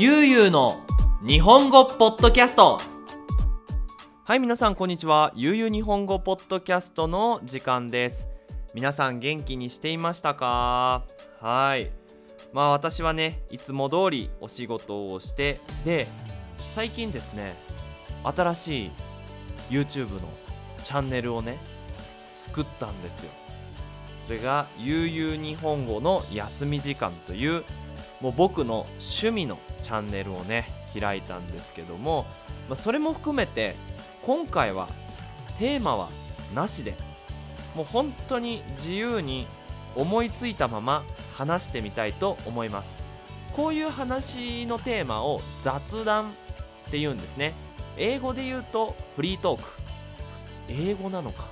ゆうゆうの日本語ポッドキャスト。はい皆さんこんにちは。ゆうゆう日本語ポッドキャストの時間です。皆さん元気にしていましたか？はい。まあ私はねいつも通りお仕事をしてで最近ですね新しい YouTube のチャンネルをね作ったんですよ。それが悠々日本語の休み時間というもう僕の趣味のチャンネルをね開いたんですけども、まあ、それも含めて今回はテーマはなしでもう本当に自由に思いついたまま話してみたいと思います。こういう話のテーマを雑談って言うんですね。英語で言うとフリートーク。英語なのか。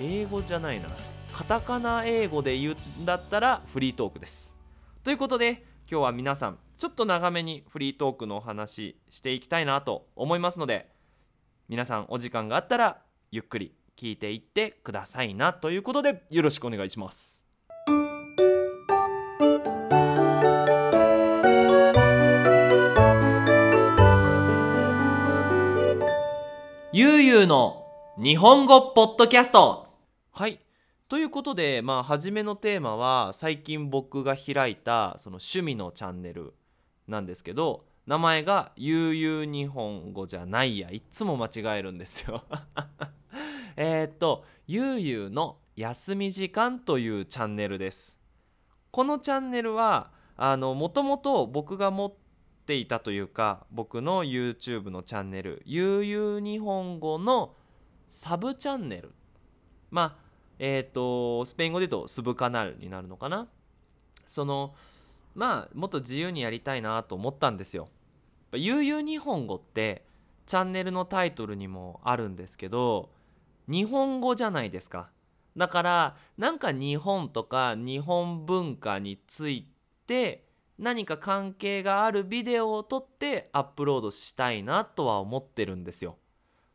英語じゃないな。カタカナ英語で言うんだったらフリートークです。ということで今日は皆さんちょっと長めにフリートークのお話していきたいなと思いますので皆さんお時間があったらゆっくり聞いていってくださいなということでよろしくお願いします。ゆうゆうの日本語ポッドキャスト。はい。ということでまあ初めのテーマは最近僕が開いたその趣味のチャンネルなんですけど名前が「ゆうゆう日本語じゃないや」いっつも間違えるんですよ。えっと「ゆうゆうの休み時間」というチャンネルです。このチャンネルはあのもともと僕が持っていたというか僕の YouTube のチャンネル「ゆうゆう日本語」のサブチャンネル。まあえっ、ー、とスペイン語で言うとスブカナルになるのかな？そのまあもっと自由にやりたいなと思ったんですよ。ゆうゆう日本語ってチャンネルのタイトルにもあるんですけど日本語じゃないですか。だからなんか日本とか日本文化について何か関係があるビデオを撮ってアップロードしたいなとは思ってるんですよ。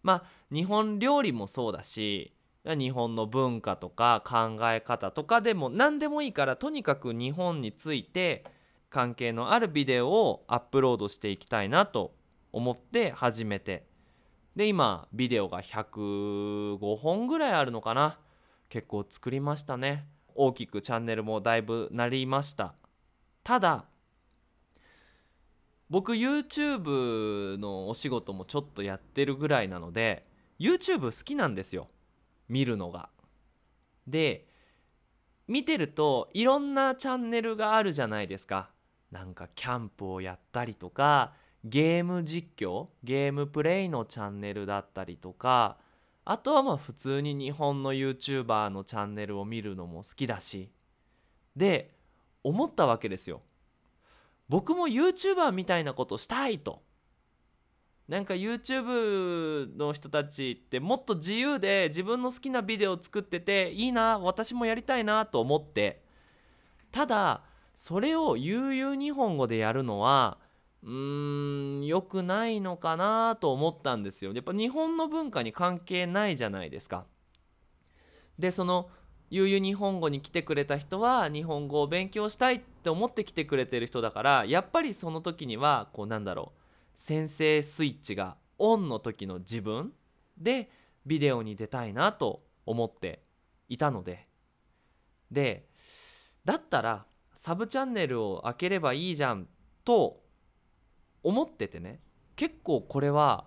まあ日本料理もそうだし日本の文化とか考え方とかでも何でもいいからとにかく日本について関係のあるビデオをアップロードしていきたいなと思って始めて。で今ビデオが105本ぐらいあるのかな。結構作りましたね。大きくチャンネルもだいぶなりました。ただ僕 YouTube のお仕事もちょっとやってるぐらいなので YouTube 好きなんですよ。見るのが。で見てるといろんなチャンネルがあるじゃないですか。なんかキャンプをやったりとかゲーム実況ゲームプレイのチャンネルだったりとかあとはまあ普通に日本の YouTuber のチャンネルを見るのも好きだしで思ったわけですよ。僕も YouTuber みたいなことしたいと。なんか YouTube の人たちってもっと自由で自分の好きなビデオを作ってていいな私もやりたいなと思って。ただそれを悠々日本語でやるのはうーん良くないのかなと思ったんですよ。やっぱ日本の文化に関係ないじゃないですか。でその悠々日本語に来てくれた人は日本語を勉強したいって思って来てくれてる人だからやっぱりその時にはこうなんだろう先生スイッチがオンの時の自分でビデオに出たいなと思っていたので。でだったらサブチャンネルを開ければいいじゃんと思っててね。結構これは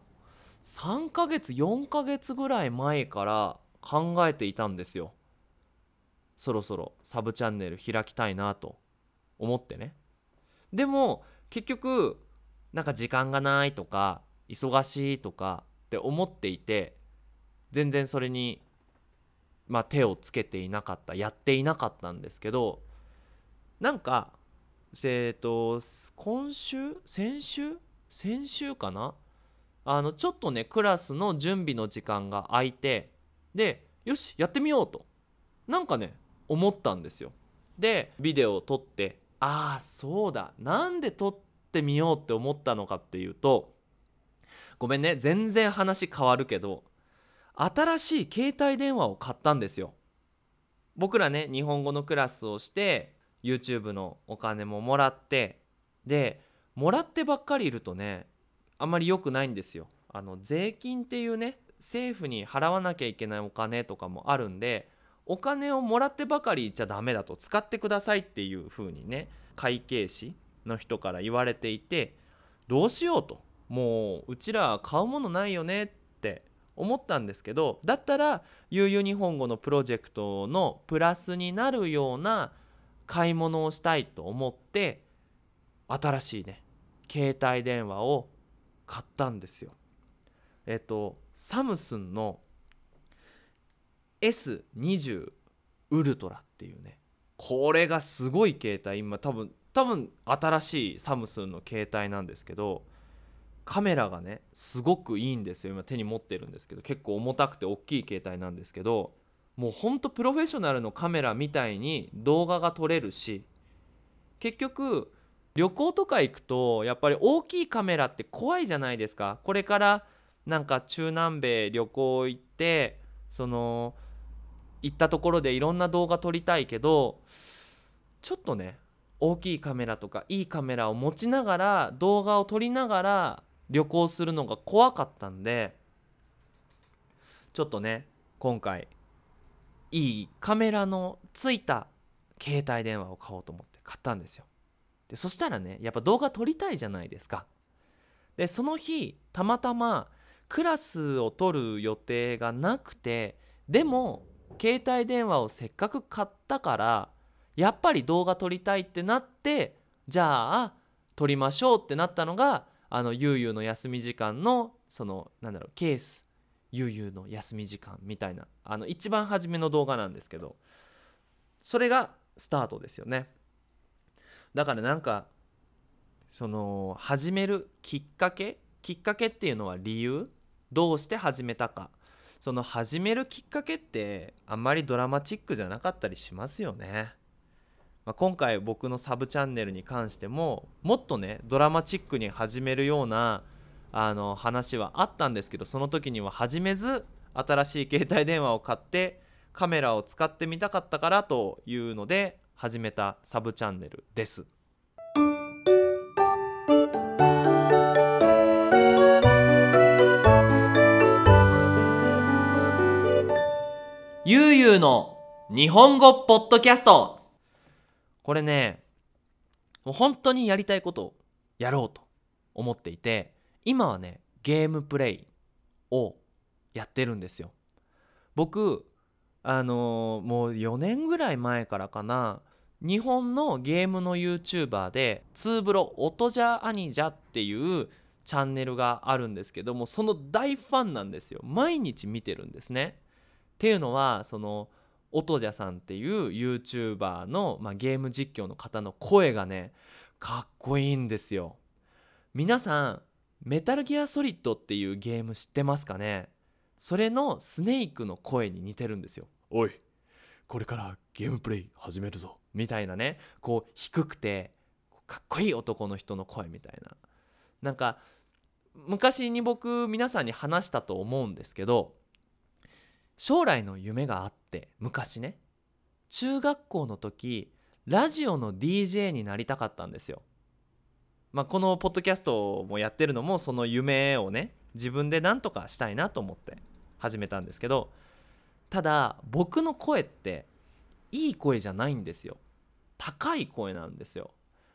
3ヶ月4ヶ月ぐらい前から考えていたんですよ。そろそろサブチャンネル開きたいなと思ってね。でも結局なんか時間がないとか忙しいとかって思っていて全然それにまあ手をつけていなかったやっていなかったんですけどなんかえっ、と今週？先週？先週かな？あのちょっとねクラスの準備の時間が空いてでよしやってみようと。なんかね思ったんですよ。でビデオを撮ってああそうだ。なんで撮っってみようって思ったのかっていうとごめんね全然話変わるけど新しい携帯電話を買ったんですよ。僕らね日本語のクラスをして YouTube のお金ももらってでもらってばっかりいるとねあんまり良くないんですよ。あの税金っていうね政府に払わなきゃいけないお金とかもあるんでお金をもらってばかりじゃダメだと使ってくださいっていう風にね会計士の人から言われていてどうしようともううちら買うものないよねって思ったんですけどだったら悠々日本語のプロジェクトのプラスになるような買い物をしたいと思って新しいね携帯電話を買ったんですよ。えっとサムスンの S20 ウルトラっていうねこれがすごい携帯今多分多分新しいサムスンの携帯なんですけどカメラがねすごくいいんですよ。今手に持ってるんですけど結構重たくて大きい携帯なんですけどもうほんとプロフェッショナルのカメラみたいに動画が撮れるし結局旅行とか行くとやっぱり大きいカメラって怖いじゃないですか。これからなんか中南米旅行行ってその行ったところでいろんな動画撮りたいけどちょっとね大きいカメラとかいいカメラを持ちながら動画を撮りながら旅行するのが怖かったんでちょっとね今回いいカメラのついた携帯電話を買おうと思って買ったんですよ。でそしたらねやっぱ動画撮りたいじゃないですか。でその日たまたまクラスを取る予定がなくてでも携帯電話をせっかく買ったからやっぱり動画撮りたいってなってじゃあ撮りましょうってなったのがあのゆうゆうの休み時間のそのなんだろうケース。ゆうゆうの休み時間みたいな。あの一番初めの動画なんですけど。それがスタートですよね。だからなんかその始めるきっかけ？きっかけっていうのは理由？どうして始めたか？その始めるきっかけってあんまりドラマチックじゃなかったりしますよね。まあ、今回僕のサブチャンネルに関してももっとねドラマチックに始めるようなあの話はあったんですけどその時には始めず新しい携帯電話を買ってカメラを使ってみたかったからというので始めたサブチャンネルです。ゆうゆうの日本語ポッドキャストこれねもう本当にやりたいことをやろうと思っていて今はねゲームプレイをやってるんですよ。僕あのー、もう4年ぐらい前からかな日本のゲームの YouTuber でツーブロ音じゃアニじゃっていうチャンネルがあるんですけどもその大ファンなんですよ。毎日見てるんですね。っていうのはその音じゃさんっていう YouTuber の、まあ、ゲーム実況の方の声がねかっこいいんですよ。皆さんメタルギアソリッドっていうゲーム知ってますかね？それのスネークの声に似てるんですよ。おいこれからゲームプレイ始めるぞ。みたいなねこう低くてかっこいい男の人の声みたいな。なんか昔に僕皆さんに話したと思うんですけど将来の夢があって昔ね。中学校の時ラジオの DJ になりたかったんですよ。まあ、このポッドキャストもやってるのもその夢をね自分で何とかしたいなと思って始めたんですけどただ僕の声っていい声じゃないんですよ。高い声なんですよ。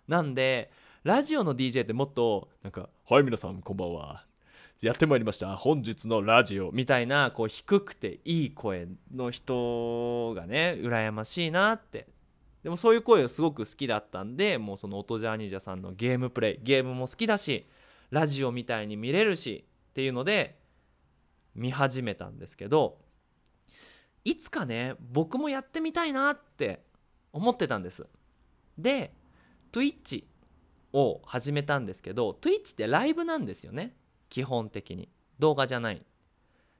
なんでラジオの DJ ってもっとなんか「はい皆さんこんばんはやってまいりました。本日のラジオみたいなこう低くていい声の人がね羨ましいなって。でもそういう声がすごく好きだったんでもうその音ジャーニージャさんのゲームプレイゲームも好きだしラジオみたいに見れるしっていうので見始めたんですけどいつかね僕もやってみたいなって思ってたんです。で Twitch を始めたんですけど Twitch ってライブなんですよね。基本的に。動画じゃない。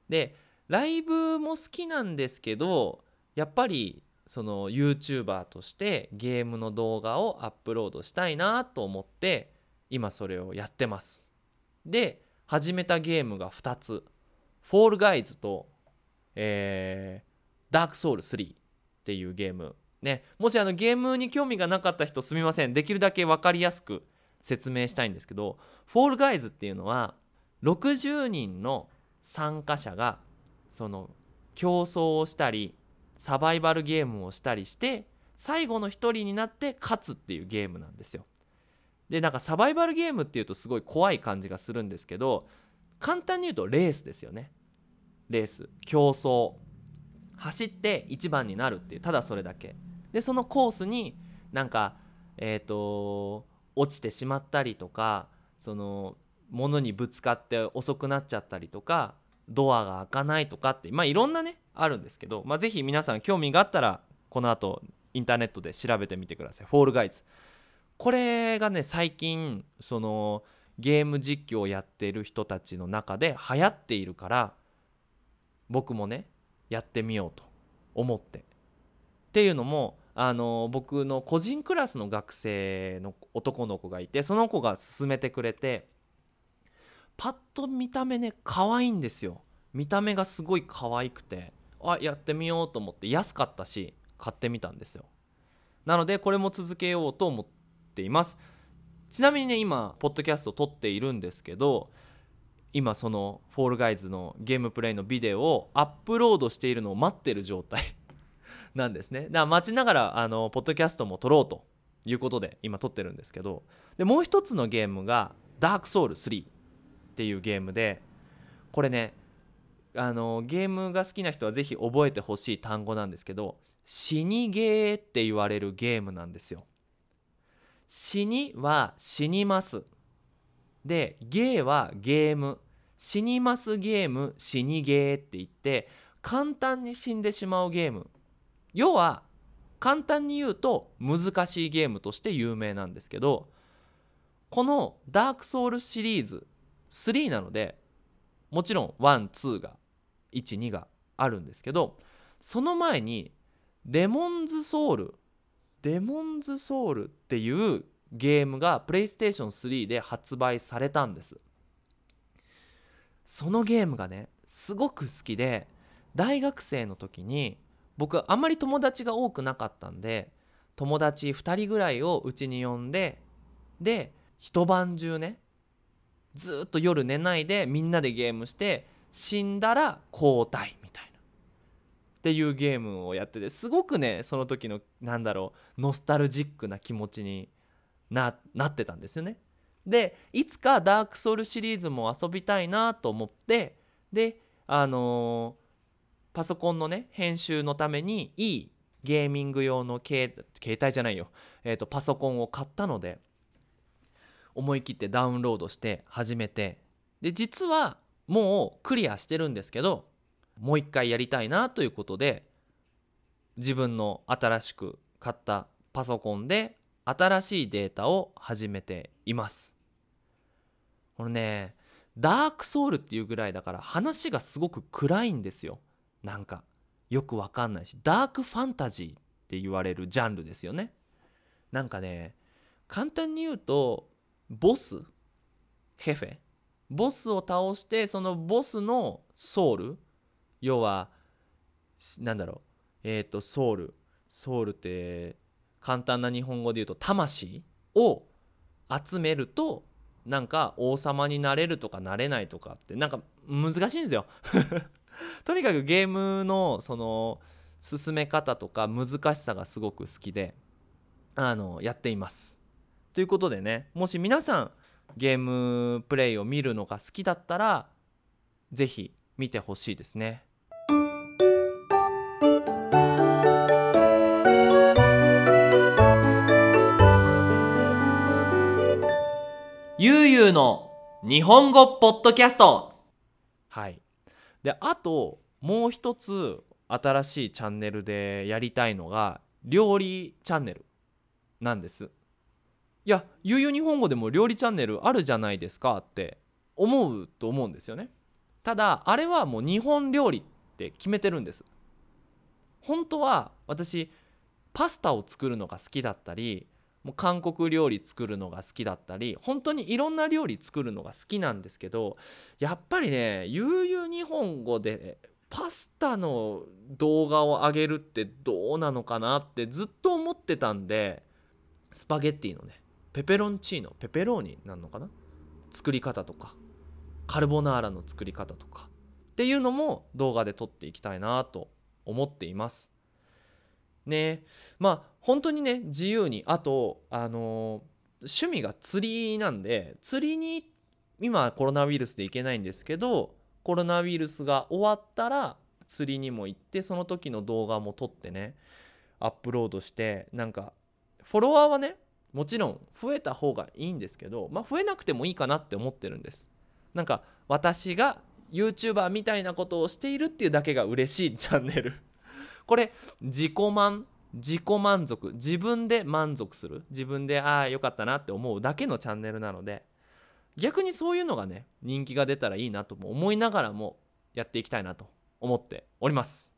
でライブも好きなんですけどやっぱりその YouTuber としてゲームの動画をアップロードしたいなと思って今それをやってます。で始めたゲームが2つ。フォールガイズと、えー、ダークソウル3っていうゲーム。ねもしあのゲームに興味がなかった人すみません。できるだけ分かりやすく説明したいんですけどフォールガイズっていうのは60人の参加者がその競争をしたりサバイバルゲームをしたりして最後の1人になって勝つっていうゲームなんですよ。でなんかサバイバルゲームっていうとすごい怖い感じがするんですけど簡単に言うとレースですよね。レース競争走って1番になるっていうただそれだけ。でそのコースになんかえっ、ー、と落ちてしまったりとかその物にぶつかって遅くなっちゃったりとかドアが開かないとかってまあいろんなねあるんですけど、まあ、ぜひ皆さん興味があったらこの後インターネットで調べてみてください。フォールガイズ。これがね最近そのゲーム実況をやっている人たちの中で流行っているから僕もねやってみようと思ってっていうのもあの僕の個人クラスの学生の男の子がいてその子が勧めてくれてパッと見た目ね可愛いんですよ。見た目がすごい可愛くて。あやってみようと思って。安かったし買ってみたんですよ。なのでこれも続けようと思っています。ちなみにね今ポッドキャストを撮っているんですけど今その「フォールガイズ」のゲームプレイのビデオをアップロードしているのを待ってる状態 なんですね。だから待ちながらあのポッドキャストも撮ろうということで今撮ってるんですけどでもう一つのゲームが「ダークソウル3」っていうゲームでこれねあのゲームが好きな人は是非覚えてほしい単語なんですけど死にゲーって言われるゲームなんですよ。死には死にます。でゲーはゲーム死にますゲーム死にゲーって言って簡単に死んでしまうゲーム要は簡単に言うと難しいゲームとして有名なんですけどこのダークソウルシリーズ3なのでもちろん12が12があるんですけどその前にデモンズソウルデモンズソウルっていうゲームがプレイステーション3で発売されたんです。そのゲームがねすごく好きで大学生の時に僕あんまり友達が多くなかったんで友達2人ぐらいをうちに呼んでで一晩中ねずっと夜寝ないでみんなでゲームして死んだら交代みたいなっていうゲームをやっててすごくねその時のなんだろうノスタルジックな気持ちにななってたんですよね。でいつかダークソウルシリーズも遊びたいなと思ってであのー、パソコンのね編集のためにいいゲーミング用の携帯じゃないよ、えーと、パソコンを買ったので思い切ってダウンロードして始めて。で実はもうクリアしてるんですけどもう一回やりたいなということで自分の新しく買ったパソコンで新しいデータを始めています。このねダークソウルっていうぐらいだから話がすごく暗いんですよ。なんかよくわかんないしダークファンタジーって言われるジャンルですよね。なんかね簡単に言うとボス？ヘフェ？ボスを倒してそのボスのソウル？要はなんだろう？えっ、ー、とソウル？ソウルって簡単な日本語で言うと魂を集めるとなんか王様になれるとかなれないとかってなんか難しいんですよ。とにかくゲームのその進め方とか難しさがすごく好きであのやっています。ということでねもし皆さんゲームプレイを見るのが好きだったら是非見てほしいですね。ゆうゆうの日本語ポッドキャスト。はい。であともう一つ新しいチャンネルでやりたいのが料理チャンネルなんです。いやゆうゆう日本語でも料理チャンネルあるじゃないですかって思うと思うんですよね。ただあれはもう日本料理って決めてるんです。本当は私パスタを作るのが好きだったりもう韓国料理作るのが好きだったり本当にいろんな料理作るのが好きなんですけどやっぱりね悠々日本語でパスタの動画を上げるってどうなのかなってずっと思ってたんでスパゲッティのねペペロンチーノペペローニなのかな？作り方とか。カルボナーラの作り方とか。っていうのも動画で撮っていきたいなと思っています。ね。まあ本当にね自由にあとあの趣味が釣りなんで釣りに今コロナウイルスで行けないんですけどコロナウイルスが終わったら釣りにも行ってその時の動画も撮ってねアップロードしてなんかフォロワーはねもちろん増えた方がいいんですけどまあ増えなくてもいいかなって思ってるんです。なんか私が YouTuber みたいなことをしているっていうだけが嬉しいチャンネル。これ自己満自己満足自分で満足する自分でああよかったなって思うだけのチャンネルなので逆にそういうのがね人気が出たらいいなとも思いながらもやっていきたいなと思っております。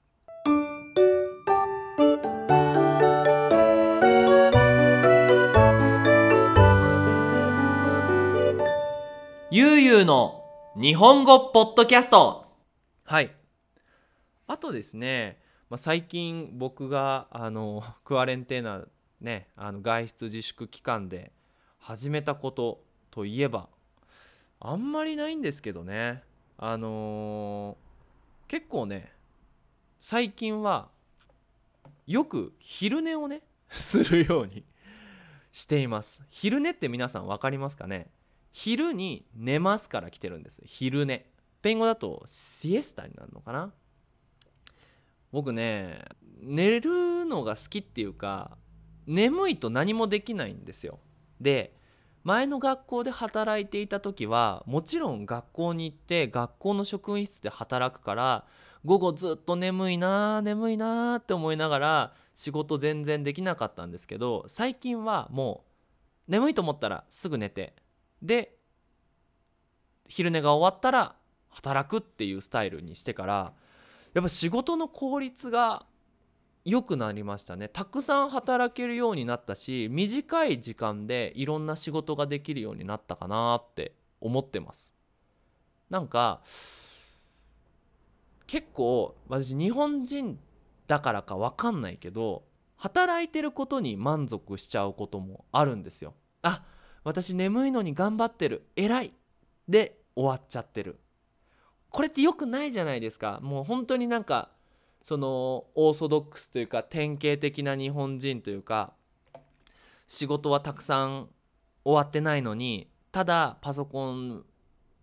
ゆうゆうの日本語ポッドキャスト。はい。あとですね、まあ、最近僕があの クアレンテーナねあの外出自粛期間で始めたことといえばあんまりないんですけどね。あのー、結構ね最近はよく昼寝をね するようにしています。昼寝って皆さん分かりますかね？昼に寝ますから来てるんです。昼寝。スペイン語だとシエスタになるのかな？僕ね寝るのが好きっていうか眠いと何もできないんですよ。で前の学校で働いていた時はもちろん学校に行って学校の職員室で働くから午後ずっと眠いな眠いなって思いながら仕事全然できなかったんですけど最近はもう眠いと思ったらすぐ寝てで昼寝が終わったら働くっていうスタイルにしてからやっぱ仕事の効率が良くなりましたね。たくさん働けるようになったし短い時間でいろんな仕事ができるようになったかなって思ってます。なんか結構私日本人だからか分かんないけど働いてることに満足しちゃうこともあるんですよ。あ私眠いのに頑張ってる。偉い。で終わっちゃってる。これって良くないじゃないですか。もう本当になんかそのオーソドックスというか典型的な日本人というか仕事はたくさん終わってないのにただパソコン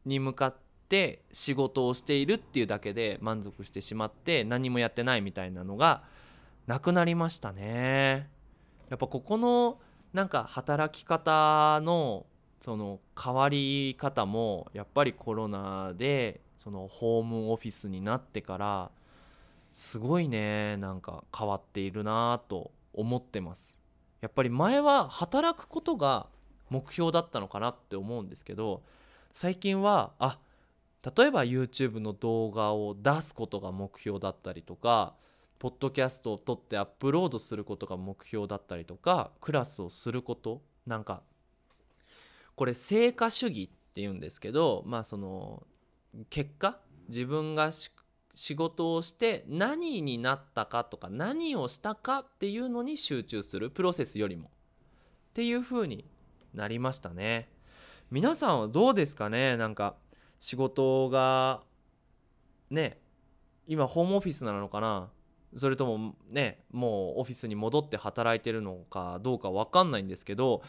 に向かって仕事をしているっていうだけで満足してしまって何もやってないみたいなのがなくなりましたね。やっぱここのなんか働き方のその変わり方もやっぱりコロナでそのホームオフィスになってからすごいねなんか変わっているなと思ってます。やっぱり前は働くことが目標だったのかなって思うんですけど最近はあ例えば YouTube の動画を出すことが目標だったりとかポッドキャストを撮ってアップロードすることが目標だったりとかクラスをすることなんかこれ成果主義っていうんですけどまあその結果自分が仕事をして何になったかとか何をしたかっていうのに集中するプロセスよりも。っていう風になりましたね。皆さんはどうですかね？なんか仕事がね今ホームオフィスなのかな？それともねもうオフィスに戻って働いてるのかどうか分かんないんですけど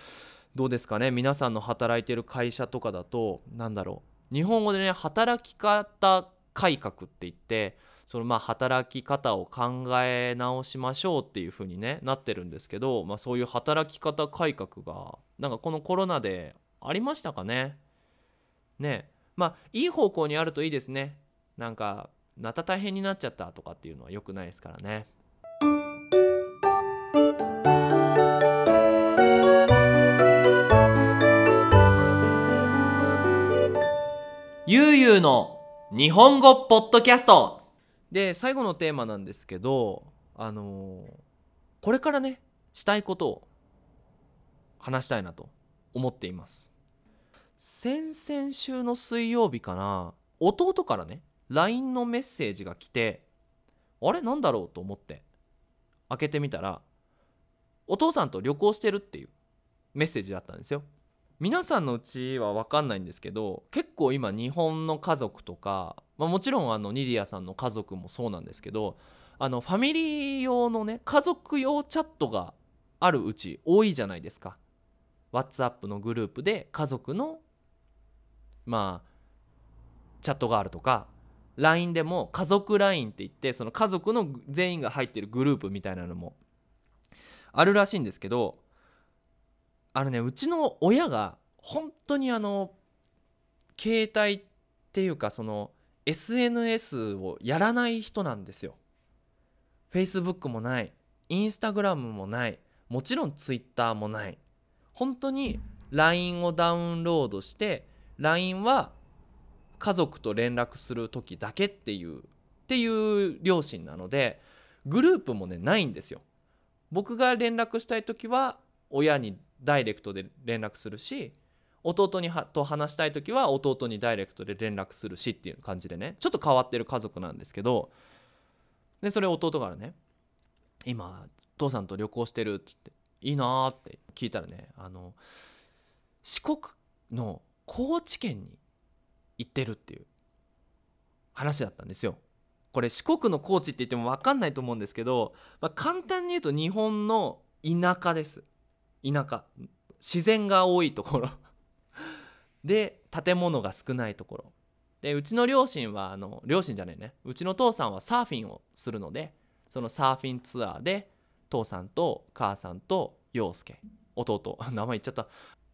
どうですかね？皆さんの働いてる会社とかだと何だろう？日本語でね働き方改革って言ってそのまあ働き方を考え直しましょうっていう風にねなってるんですけど、まあ、そういう働き方改革がなんかこのコロナでありましたかね？ね。まあいい方向にあるといいですね。なんかまた大変になっちゃったとかっていうのは良くないですからね。ゆうゆうの日本語ポッドキャスト。で最後のテーマなんですけどあのー、これからねしたいことを話したいなと思っています。先々週の水曜日かな弟からね LINE のメッセージが来てあれ？なんだろう？と思って。開けてみたらお父さんと旅行してるっていうメッセージだったんですよ。皆さんのうちは分かんないんですけど結構今日本の家族とか、まあ、もちろんあのニディアさんの家族もそうなんですけどあのファミリー用のね家族用チャットがあるうち多いじゃないですか。WhatsApp のグループで家族のまあチャットがあるとか LINE でも家族 LINE って言ってその家族の全員が入ってるグループみたいなのもあるらしいんですけどあのねうちの親が本当にあの携帯っていうかその SNS をやらない人なんですよ。Facebook もない Instagram もないもちろん Twitter もない本当に LINE をダウンロードして LINE は家族と連絡する時だけっていうっていう両親なのでグループもねないんですよ。僕が連絡したい時は親にダイレクトで連絡するし弟にはと話したい時は弟にダイレクトで連絡するしっていう感じでねちょっと変わってる家族なんですけどでそれ弟からね「今父さんと旅行してる」っつって「いいな」って聞いたらねあの四国の高知県に行ってるっていう。話だったんですよ。これ四国の高知って言っても分かんないと思うんですけど、まあ、簡単に言うと日本の田舎です。田舎。自然が多いところ。で建物が少ないところ。でうちの両親はあの両親じゃないね。うちの父さんはサーフィンをするのでそのサーフィンツアーで父さんと母さんと陽介。弟。名前言っちゃった。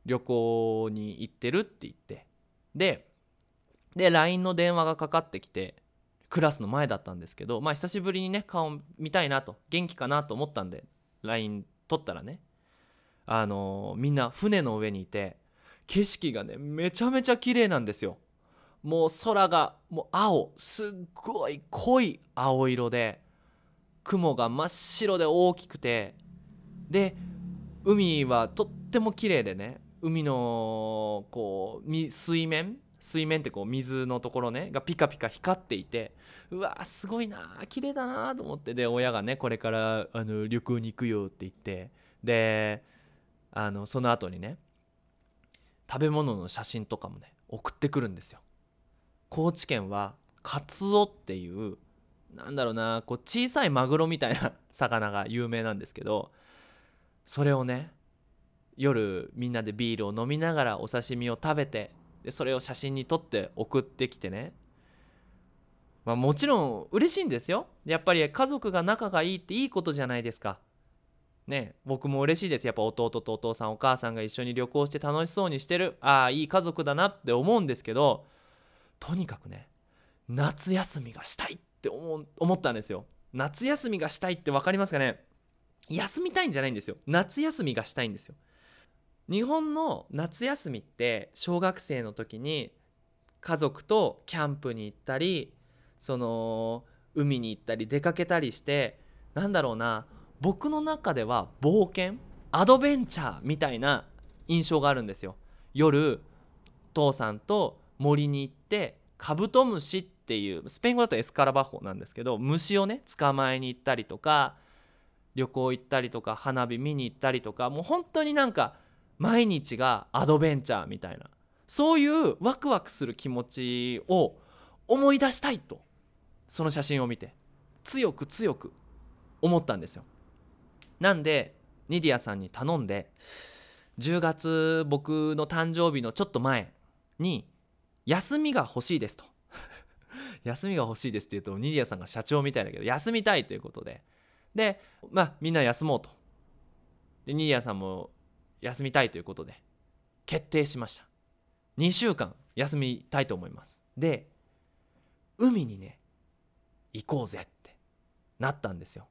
旅行に行ってるって言って。でで LINE の電話がかかってきてクラスの前だったんですけどまあ久しぶりにね顔見たいなと元気かなと思ったんで LINE 取ったらねあのみんな船の上にいて景色がねめちゃめちゃ綺麗なんですよ。もう空がもう青すっごい濃い青色で雲が真っ白で大きくてで海はとっても綺麗でね海のこう水面水面ってこう水のところねがピカピカ光っていてうわすごいな綺麗だなと思ってで親がねこれからあの旅行に行くよって言ってであのその後にね食べ物の写真とかもね送ってくるんですよ。高知県はカツオっていうなんだろうなこう小さいマグロみたいな 魚が有名なんですけどそれをね夜みんなでビールを飲みながらお刺身を食べてでそれを写真に撮って送ってきてね。まあもちろん嬉しいんですよ。やっぱり家族が仲がいいっていいことじゃないですか。ね僕も嬉しいです。やっぱ弟とお父さんお母さんが一緒に旅行して楽しそうにしてる。ああいい家族だなって思うんですけどとにかくね夏休みがしたいって思思ったんですよ。夏休みがしたいって分かりますかね？休みたいんじゃないんですよ。夏休みがしたいんですよ。日本の夏休みって小学生の時に家族とキャンプに行ったりその海に行ったり出かけたりしてなんだろうな僕の中では冒険アドベンチャーみたいな印象があるんですよ。夜父さんと森に行ってカブトムシっていうスペイン語だとエスカラバホなんですけど虫をね捕まえに行ったりとか旅行行ったりとか花火見に行ったりとかもう本当になんか毎日がアドベンチャーみたいな。そういうワクワクする気持ちを思い出したいと。その写真を見て。強く強く思ったんですよ。なんでニディアさんに頼んで10月僕の誕生日のちょっと前に休みが欲しいですと。休みが欲しいですって言うとニディアさんが社長みたいだけど休みたいということで。でまあみんな休もうと。でニディアさんも休みたいということで決定しました。2週間休みたいと思います。で海にね行こうぜってなったんですよ。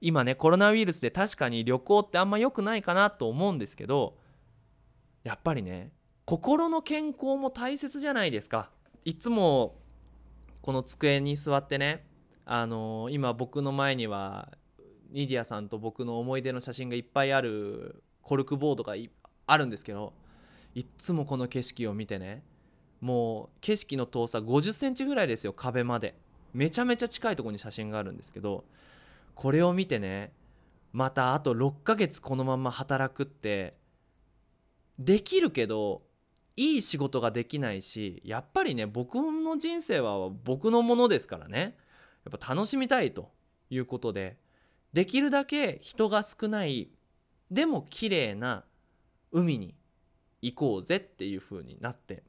今ねコロナウイルスで確かに旅行ってあんま良くないかなと思うんですけどやっぱりね心の健康も大切じゃないですか。いつもこの机に座ってねあのー、今僕の前にはニディアさんと僕の思い出の写真がいっぱいあるコルクボードがあるんですけどいっつもこの景色を見てねもう景色の遠さ50センチぐらいですよ壁まで。めちゃめちゃ近いとこに写真があるんですけどこれを見てねまたあと6ヶ月このまま働くってできるけどいい仕事ができないしやっぱりね僕の人生は僕のものですからねやっぱ楽しみたいということでできるだけ人が少ないでも綺麗な海に行こうぜっていう風になって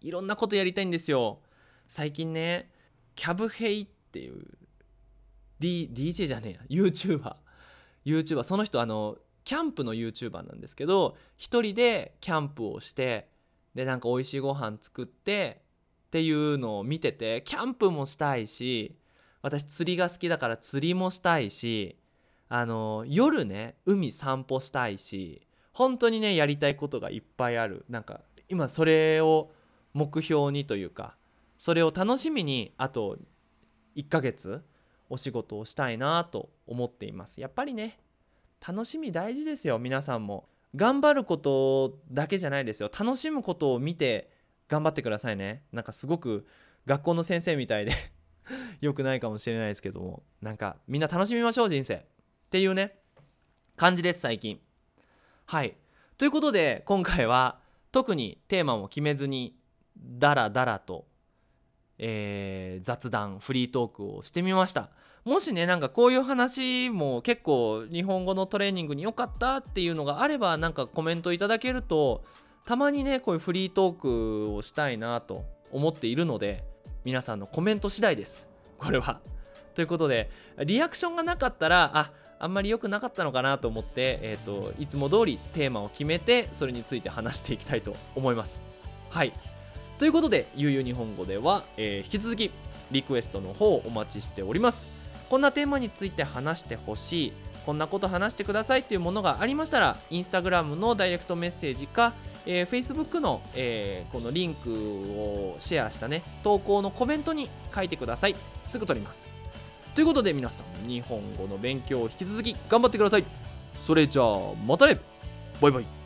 いろんなことやりたいんですよ。最近ねキャブヘイっていう D DJ じゃねえや。YouTuber YouTuber その人あのキャンプの YouTuber なんですけど一人でキャンプをしてでなんか美味しいご飯作ってっていうのを見ててキャンプもしたいし私釣りが好きだから釣りもしたいしあの夜ね海散歩したいし本当にねやりたいことがいっぱいある。なんか今それを目標にというかそれを楽しみにあと1ヶ月お仕事をしたいなと思っています。やっぱりね楽しみ大事ですよ皆さんも。頑張ることだけじゃないですよ。楽しむことを見て頑張ってくださいね。なんかすごく学校の先生みたいで 良くないかもしれないですけども。なんかみんな楽しみましょう人生。っていうね感じです最近。はい。ということで今回は特にテーマも決めずにダラダラと、えー、雑談フリートークをしてみました。もしねなんかこういう話も結構日本語のトレーニングに良かったっていうのがあればなんかコメントいただけるとたまにねこういうフリートークをしたいなと思っているので皆さんのコメント次第です。これは。ということでリアクションがなかったらああんまり良くなかったのかなと思って、えーと、いつも通りテーマを決めてそれについて話していきたいと思います。はいということでゆうゆう日本語では、えー、引き続きリクエストの方をお待ちしております。こんなテーマについて話してほしいこんなこと話してくださいっていうものがありましたらインスタグラムのダイレクトメッセージか、えー、Facebook の、えー、このリンクをシェアしたね投稿のコメントに書いてくださいすぐ取りますということで皆さん日本語の勉強を引き続き頑張ってください。それじゃあまたね。バイバイ。